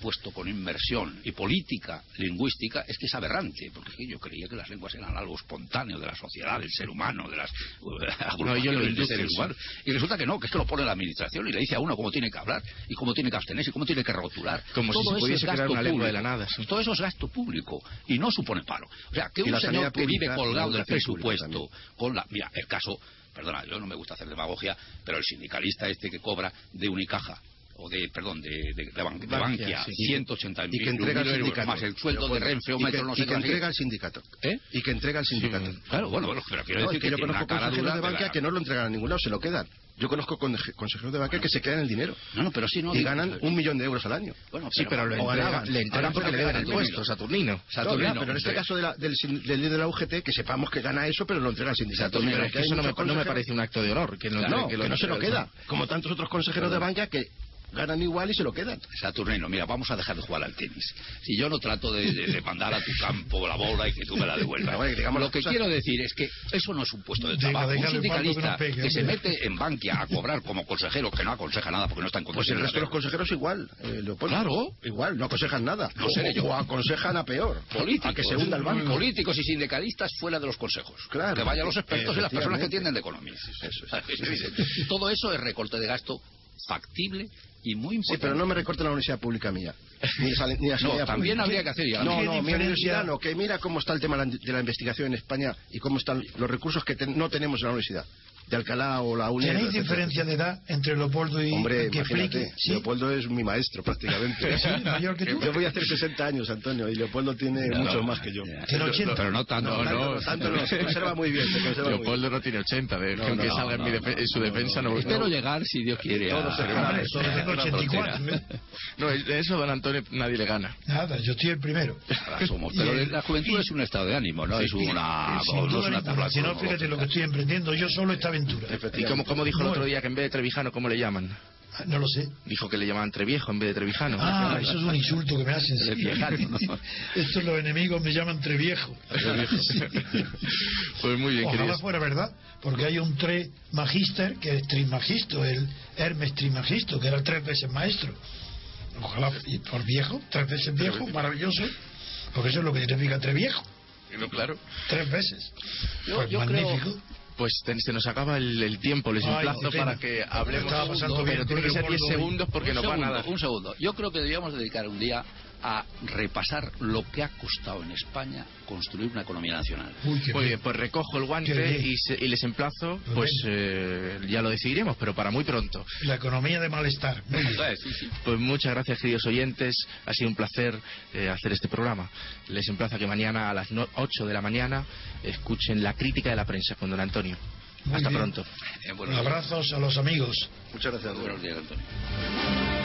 puesto con inversión y política lingüística es que es aberrante, porque es que yo creía que las lenguas eran algo espontáneo de la sociedad, del ser humano, de las uh, agrupaciones yo lo de induzco, seres sí. humanos. Y resulta que no, que es que lo pone la administración y le dice a uno cómo tiene que hablar y cómo tiene que abstenerse y cómo tiene que rotular. Como si Todo se eso pudiese es crear una lengua de la nada, sí. Todo eso es gasto público y no supone paro. O sea, que Y un señor que vive colgado del presupuesto con la... Mira, el caso... Perdona, yo no me gusta hacer demagogia, pero el sindicalista este que cobra de Unicaja o de, perdón, de, de, de, Ban- de Bankia, Bankia, sí. 180 y que entrega al euros, sindicato. más el sueldo Pero de Renfe o y que, Metro, no sé y que entrega al sindicato. ¿Eh? Y que entrega al sindicato. Claro, bueno, bueno, pero quiero No, decir es que yo conozco consejeros de la- que no lo entregan a ningún lado, se lo quedan. Yo conozco consejeros de banca que se quedan el dinero No, no, pero sí, no. y digo- ganan un millón de euros al año. Bueno, Sí, pero le o entregan, le entregan porque le lo deben quedan, impuestos, Saturnino. Saturnino, No, pero en este sí. caso de la- del, líder de la UGT, que sepamos que gana eso, pero lo entrega al sindicato. Pero Pero es que hay eso no me, no me parece un acto de honor. Que no, que que no se lo queda. Como tantos otros consejeros de banca que ganan igual y se lo quedan. Saturnino, mira, vamos a dejar de jugar al tenis. Si yo no trato de, de- de mandar a tu campo la bola y que tú me la devuelvas. Pero, bueno, digamos Lo que cosas- quiero decir es que eso no es un puesto de trabajo. Un no sindicalista pegue, que se mete en Bankia a cobrar como consejero, que no aconseja nada porque no está en Pues el resto de los consejeros igual, eh. Claro. Igual, no aconsejan nada. No sé, o, yo- o aconsejan a peor. Políticos, A que se hunda el banco. políticos y sindicalistas fuera de los consejos. Claro. que vayan los expertos y las personas que entienden de economía. Eso es. Todo eso es recorte de gasto factible y muy Sí, importante. pero no me recorten la universidad pública mía. Ni, la- ni la No, también pública. habría que hacer ya. No, ¿Qué no, mi universidad no, que mira cómo está el tema de la- investigación en España y cómo están los recursos que no tenemos en la universidad. De Alcalá o la UNED. ¿Tenéis etcétera. diferencia de edad entre Leopoldo y Hombre, que imagínate, explique? ¿Sí? Leopoldo es mi maestro prácticamente. Sí, mayor que tú. Yo voy a hacer 60 años, Antonio, y Leopoldo tiene No, mucho no, más que yo. Tiene 80. Pero no tanto. No, tanto no, tanto no, se conserva muy bien, se conserva muy bien. Leopoldo no tiene 80, de, No, aunque no, salga en, mi no, defe- no, en su defensa no, Espero no, llegar, si Dios quiere, a... Todo se Hombre, Claro, solo tengo a la 84. frontera. ¿eh? no, en eso don Antonio nadie le gana. Nada, yo estoy el primero. Pero la juventud es un estado de ánimo, no es una, no Si no, fíjate lo que estoy emprendiendo yo solo esta aventura. ¿Y como, como dijo el otro día que en vez de Trevijano, cómo le llaman? Ah, No lo sé. Dijo que le llamaban Treviejo en vez de Trevijano. Ah, eso es un insulto que me hacen. Estos los enemigos me llaman treviejo. Pues muy bien, Ojalá queridos. fuera verdad, porque hay un tre magister que es trimagisto, el Hermes trimagisto, que era tres veces maestro. Ojalá, y por viejo, tres veces viejo, maravilloso, porque eso es lo que significa treviejo, No, claro. tres veces. Yo- Pues yo creo- magnífico. Pues se nos acaba el, el tiempo, les emplazo para que hablemos. Pero tiene que ser 10 Leopoldo y- segundos porque un nos segundo, van a dar. Un segundo. Yo creo que deberíamos dedicar un día a repasar lo que ha costado en España construir una economía nacional. Uy, Muy bien. pues recojo el guante y, se- y les emplazo, Muy pues eh, ya lo decidiremos, pero para muy pronto. La economía de malestar. Muy bien. Sí, sí. Pues muchas gracias, queridos oyentes. Ha sido un placer eh, hacer este programa. Les emplazo a que mañana a las no- 8 de la mañana escuchen la crítica de la prensa con don Antonio. Muy Hasta bien. pronto. Eh, días. Abrazos a los amigos. Muchas gracias. Buenos días, Antonio.